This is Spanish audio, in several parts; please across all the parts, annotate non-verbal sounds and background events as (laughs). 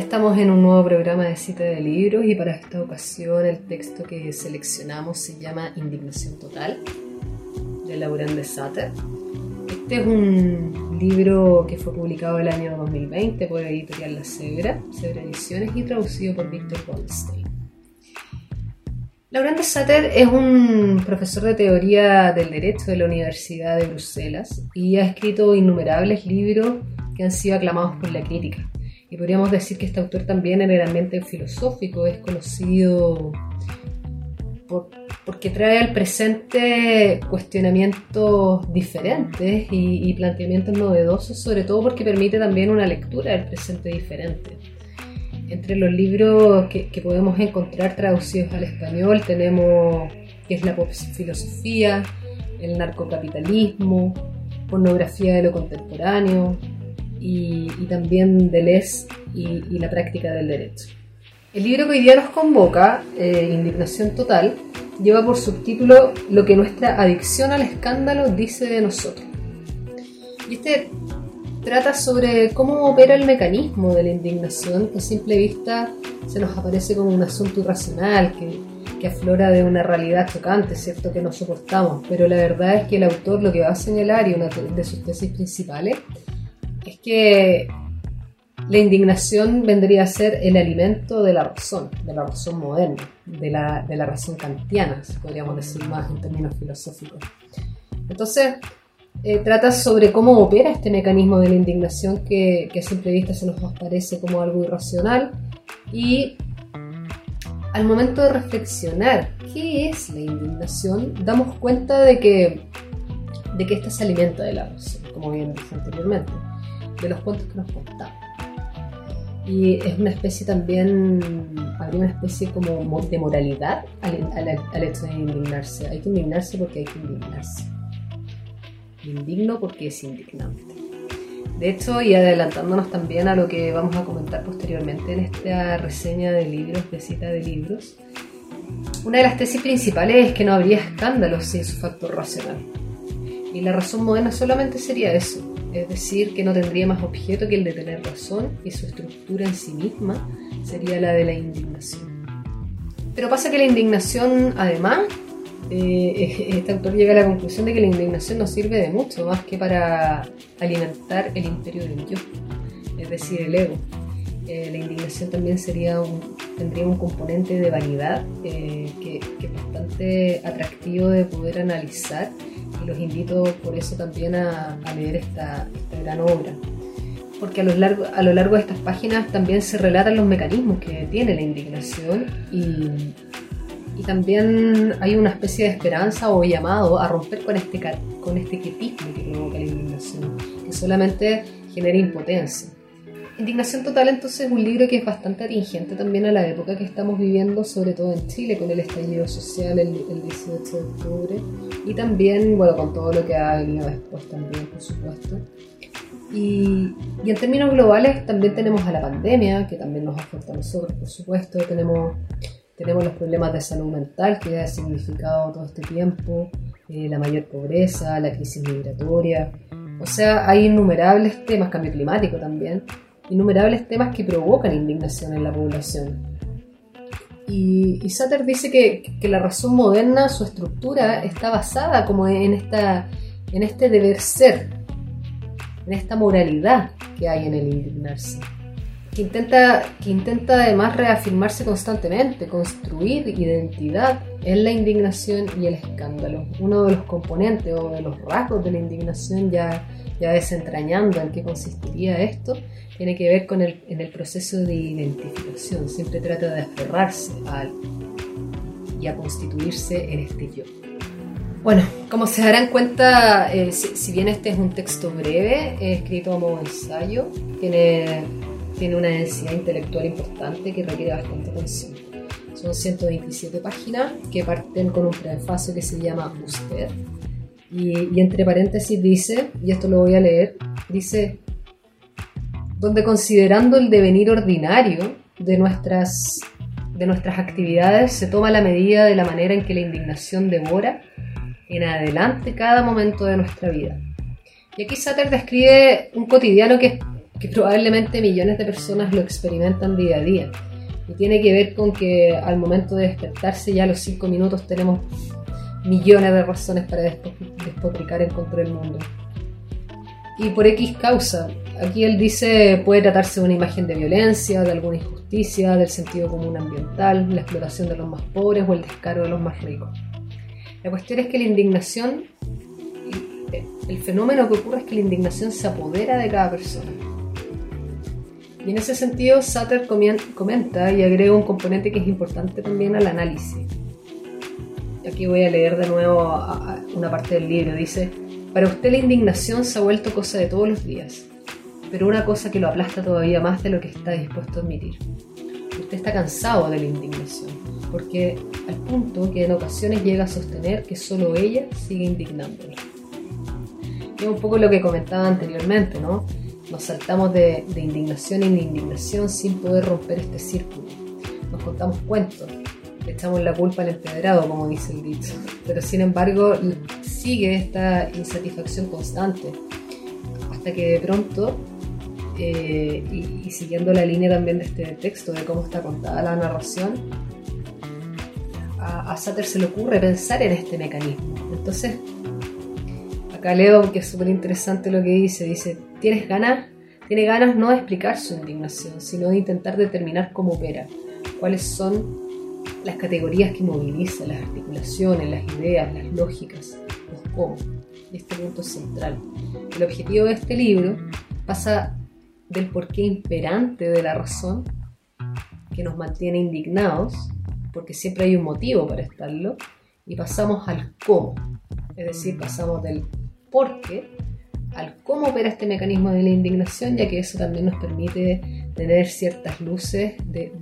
estamos en un nuevo programa de cita de libros y para esta ocasión el texto que seleccionamos se llama Indignación Total de Laurent de Satter. Este es un libro que fue publicado el año 2020 por la editorial La Cebra, Cebra Ediciones y traducido por Víctor Goldstein. Laurent de Satter es un profesor de teoría del derecho de la Universidad de Bruselas y ha escrito innumerables libros que han sido aclamados por la crítica. Y podríamos decir que este autor también en el ambiente filosófico es conocido porque trae al presente cuestionamientos diferentes y, planteamientos novedosos, sobre todo porque permite también una lectura del presente diferente. Entre los libros que, que podemos encontrar traducidos al español tenemos que es la filosofía, el narcocapitalismo, pornografía de lo contemporáneo, y, también Deleuze y, y, la práctica del derecho. El libro que hoy día nos convoca, eh, Indignación Total, lleva por subtítulo Lo que nuestra adicción al escándalo dice de nosotros. Y este trata sobre cómo opera el mecanismo de la indignación que a simple vista se nos aparece como un asunto irracional que, que aflora de una realidad chocante, ¿cierto? Que no soportamos. Pero la verdad es que el autor lo que va a señalar y una de sus tesis principales es que la indignación vendría a ser el alimento de la razón, de la razón moderna, de la, de la razón kantiana, si podríamos decir más en términos filosóficos. Entonces, eh, trata sobre cómo opera este mecanismo de la indignación que, que a simple vista se nos parece como algo irracional y al momento de reflexionar qué es la indignación, damos cuenta de que, de que esta se alimenta de la razón, como bien dije anteriormente de los cuentos que nos contamos. Y es una especie también, habría una especie como de moralidad al, hecho de indignarse. Hay que indignarse porque hay que indignarse. Indigno porque es indignante. De hecho, y adelantándonos también a lo que vamos a comentar posteriormente en esta reseña de libros, de cita de libros, una de las tesis principales es que no habría escándalos sin su factor racional. Y la razón moderna solamente sería eso, es decir, que no tendría más objeto que el de tener razón y su estructura en sí misma sería la de la indignación. Pero pasa que la indignación, además, este autor llega a la conclusión de que la indignación no sirve de mucho más que para alimentar el imperio del yo, es decir, el ego. Eh, la indignación también tendría un componente de vanidad eh, que, es bastante atractivo de poder analizar los invito por eso también a, leer esta, gran obra. Porque a lo, largo, a lo largo de estas páginas también se relatan los mecanismos que tiene la indignación y, y también hay una especie de esperanza o llamado a romper con este, con este quietismo que provoca la indignación, que solamente genera impotencia. Indignación Total entonces es un libro que es bastante atingente también a la época que estamos viviendo, sobre todo en Chile, con el estallido social el, 18 de octubre y también, bueno, con todo lo que ha venido después también, por supuesto. Y, y, en términos globales también tenemos a la pandemia, que también nos afecta a nosotros, por supuesto. Tenemos, tenemos los problemas de salud mental que ha significado todo este tiempo, eh, la mayor pobreza, la crisis migratoria. O sea, hay innumerables temas, cambio climático también, innumerables temas que provocan indignación en la población. Y, y dice que, que, la razón moderna, su estructura, está basada como en, esta, en este deber ser, en esta moralidad que hay en el indignarse. Que intenta, que intenta además reafirmarse constantemente, construir identidad en la indignación y el escándalo. Uno de los componentes o de los rasgos de la indignación ya, ya desentrañando en qué consistiría esto, tiene que ver con el, en el proceso de identificación. Siempre trata de aferrarse a algo y a constituirse en este yo. Bueno, como se darán cuenta, eh, si, bien este es un texto breve, escrito a modo ensayo, tiene, tiene una densidad intelectual importante que requiere bastante atención. Son 127 páginas que parten con un prefacio que se llama Usted. Y, y entre paréntesis dice, y esto lo voy a leer, dice, donde considerando el devenir ordinario de nuestras, de nuestras actividades se toma la medida de la manera en que la indignación devora en adelante cada momento de nuestra vida. Y aquí Satter describe un cotidiano que es que probablemente millones de personas lo experimentan día a día. Y tiene que ver con que al momento de despertarse ya a los 5 minutos tenemos millones de razones para despotricar en contra del mundo. Y por X causa, aquí él dice puede tratarse de una imagen de violencia, de alguna injusticia, del sentido común ambiental, la explotación de los más pobres o el descaro de los más ricos. La cuestión es que la indignación, el fenómeno que ocurre es que la indignación se apodera de cada persona. Y en ese sentido, Sutter comenta y agrega un componente que es importante también al análisis. Aquí voy a leer de nuevo una parte del libro. Dice, para usted la indignación se ha vuelto cosa de todos los días, pero una cosa que lo aplasta todavía más de lo que está dispuesto a admitir. Usted está cansado de la indignación, porque al punto que en ocasiones llega a sostener que solo ella sigue indignándolo. Es un poco lo que comentaba anteriormente, ¿no? Nos saltamos de, indignación en indignación sin poder romper este círculo. Nos contamos cuentos, le echamos la culpa al empedrado, como dice el dicho. Pero sin embargo, sigue esta insatisfacción constante. Hasta que de pronto, eh, y, siguiendo la línea también de este texto, de cómo está contada la narración, a, a se le ocurre pensar en este mecanismo. Entonces, acá leo que es súper interesante lo que dice. Dice, ¿Tienes ganas? Tiene ganas no de explicar su indignación, sino de intentar determinar cómo opera, cuáles son las categorías que movilizan, las articulaciones, las ideas, las lógicas, los cómo. Este punto central. El objetivo de este libro pasa del porqué imperante de la razón que nos mantiene indignados, porque siempre hay un motivo para estarlo, y pasamos al cómo, es decir, pasamos del por qué al cómo opera este mecanismo de la indignación, ya que eso también nos permite tener ciertas luces de,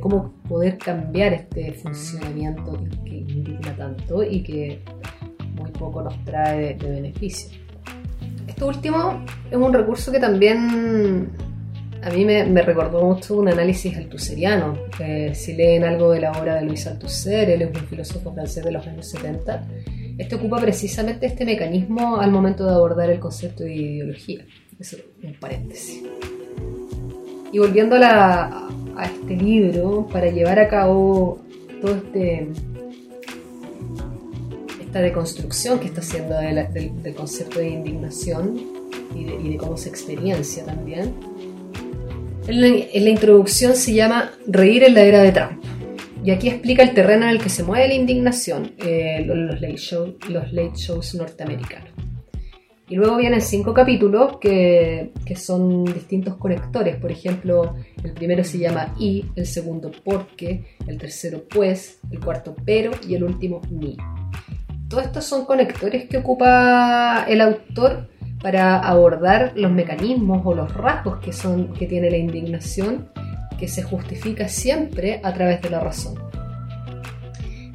cómo poder cambiar este funcionamiento que indigna tanto y que muy poco nos trae de, beneficio. Esto último es un recurso que también a mí me, recordó mucho un análisis altuseriano. si leen algo de la obra de Luis Althusser, él es un filósofo francés de los años 70, este ocupa precisamente este mecanismo al momento de abordar el concepto de ideología. Eso un paréntesis. Y volviendo a, este libro, para llevar a cabo todo este esta deconstrucción que está haciendo del, concepto de indignación y de, cómo se experiencia también. En la, en la introducción se llama Reír en la era de Trump. Y aquí explica el terreno en el que se mueve la indignación, eh, los, late los late shows norteamericanos. Y luego vienen cinco capítulos que, que, son distintos conectores. Por ejemplo, el primero se llama y, el segundo porque, el tercero pues, el cuarto pero y el último ni. Todos estos son conectores que ocupa el autor para abordar los mecanismos o los rasgos que, son, que tiene la indignación que se justifica siempre a través de la razón.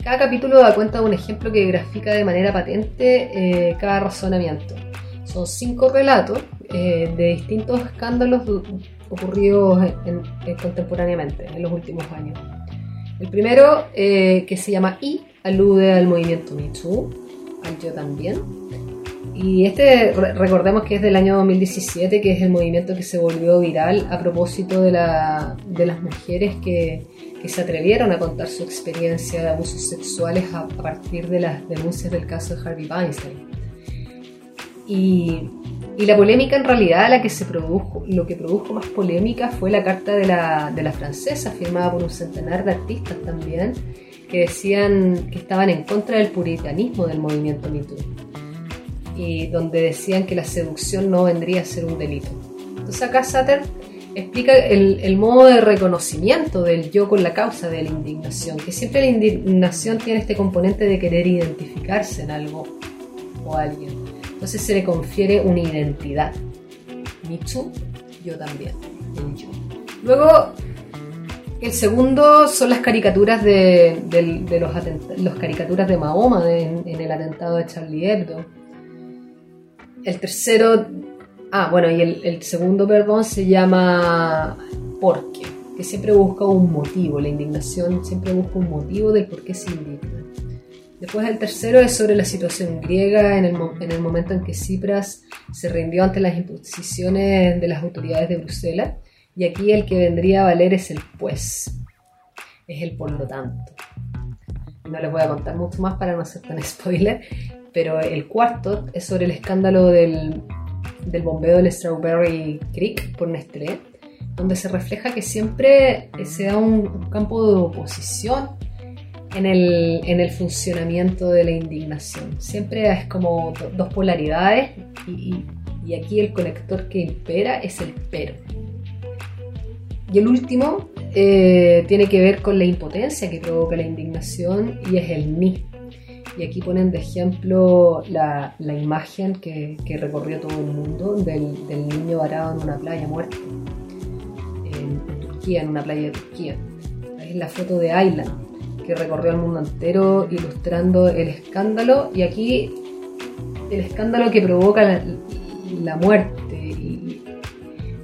Cada capítulo da cuenta de un ejemplo que grafica de manera patente eh, cada razonamiento. Son cinco relatos eh, de distintos escándalos ocurridos contemporáneamente en los últimos años. El primero, eh, que se llama I, alude al movimiento Me al yo también, y este, recordemos que es del año 2017, que es el movimiento que se volvió viral a propósito de, la, de las mujeres que, que, se atrevieron a contar su experiencia de abusos sexuales a, partir de las denuncias del caso de Harvey Weinstein. Y, y, la polémica en realidad, la que se produjo, lo que produjo más polémica fue la carta de la, de la francesa, firmada por un centenar de artistas también, que decían que estaban en contra del puritanismo del movimiento MeToo y donde decían que la seducción no vendría a ser un delito. Entonces acá Sutter explica el, modo de reconocimiento del yo con la causa de la indignación, que siempre la indignación tiene este componente de querer identificarse en algo o alguien. Entonces se le confiere una identidad. Me yo también, el yo. Luego, el segundo son las caricaturas de, los, caricaturas de Mahoma en el atentado de Charlie Hebdo el tercero, ah, bueno, y el, segundo, perdón, se llama porque, que siempre busca un motivo, la indignación siempre busca un motivo del por qué se indigna. Después el tercero es sobre la situación griega en el, en el momento en que Cipras se rindió ante las imposiciones de las autoridades de Bruselas. Y aquí el que vendría a valer es el pues, es el por lo tanto. No les voy a contar mucho más para no ser tan (laughs) spoiler, pero el cuarto es sobre el escándalo del, del bombeo del Strawberry Creek por Nestlé, donde se refleja que siempre se da un campo de oposición en el, en el funcionamiento de la indignación. Siempre es como dos polaridades y, y, aquí el conector que impera es el pero. Y el último eh, tiene que ver con la impotencia que provoca la indignación y es el ni. Y aquí ponen de ejemplo la, la imagen que, que, recorrió todo el mundo del, del, niño varado en una playa muerto, en, Turquía, en una playa de Turquía. Es la foto de Aylan, que recorrió el mundo entero ilustrando el escándalo y aquí el escándalo que provoca la, muerte y,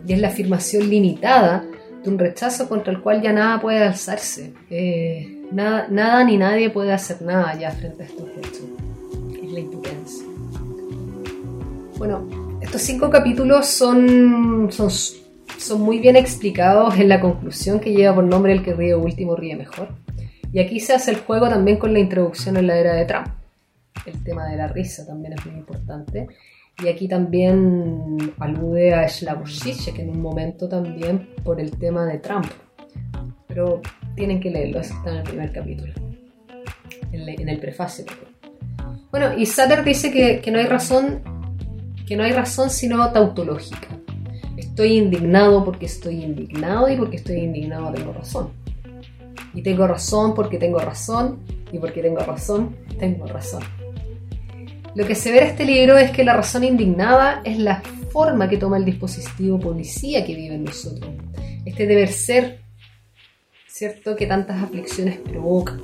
es la afirmación limitada de un rechazo contra el cual ya nada puede alzarse. Eh, nada, nada ni nadie puede hacer nada ya frente a estos hechos. Es la impotencia. Bueno, estos cinco capítulos son, son, son muy bien explicados en la conclusión que lleva por nombre El que ríe último ríe mejor. Y aquí se hace el juego también con la introducción en la era de Trump. El tema de la risa también es muy importante. Y aquí también alude a Slavoj Žižek en un momento también por el tema de Trump. Pero tienen que leerlo, está en el primer capítulo, en el prefacio. Bueno, y Sutter dice que, que no hay razón, que no hay razón sino tautológica. Estoy indignado porque estoy indignado y porque estoy indignado tengo razón. Y tengo razón porque tengo razón y porque tengo razón, tengo razón. Lo que se ve en este libro es que la razón indignada es la forma que toma el dispositivo policía que vive en nosotros. Este deber ser, ¿cierto? Que tantas aflicciones provoca.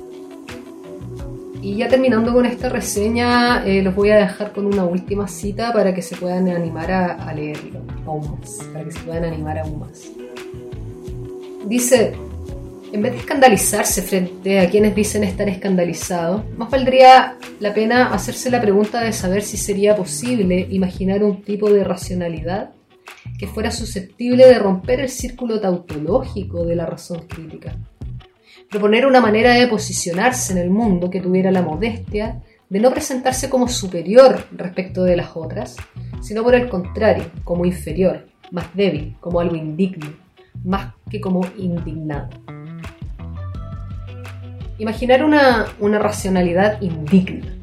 Y ya terminando con esta reseña, eh, los voy a dejar con una última cita para que se puedan animar a, leerlo aún más, para que se puedan animar aún más. Dice, en vez de escandalizarse frente a quienes dicen estar escandalizados, más valdría la pena hacerse la pregunta de saber si sería posible imaginar un tipo de racionalidad que fuera susceptible de romper el círculo tautológico de la razón crítica. Proponer una manera de posicionarse en el mundo que tuviera la modestia de no presentarse como superior respecto de las otras, sino por el contrario, como inferior, más débil, como algo indigno, más que como indignado. Imaginar una, racionalidad indigna,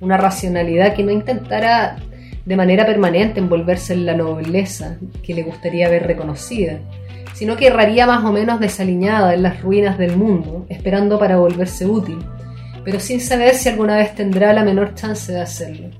una racionalidad que no intentara de manera permanente envolverse en la nobleza que le gustaría ver reconocida, sino que erraría más o menos desaliñada en las ruinas del mundo, esperando para volverse útil, pero sin saber si alguna vez tendrá la menor chance de hacerlo.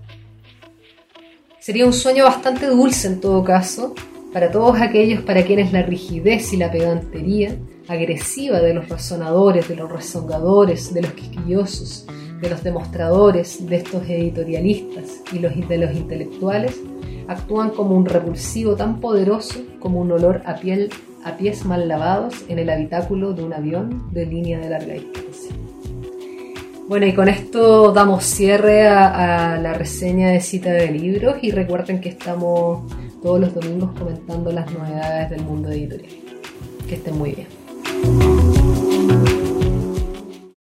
Sería un sueño bastante dulce en todo caso, para todos aquellos para quienes la rigidez y la pedantería agresiva de los razonadores, de los rezongadores, de los quisquillosos, de los demostradores, de estos editorialistas y los, de los intelectuales, actúan como un repulsivo tan poderoso como un olor a, piel, a pies mal lavados en el habitáculo de un avión de línea de larga distancia. Bueno, y con esto damos cierre a, a la reseña de cita de libros y recuerden que estamos todos los domingos comentando las novedades del mundo editorial. Que estén muy bien.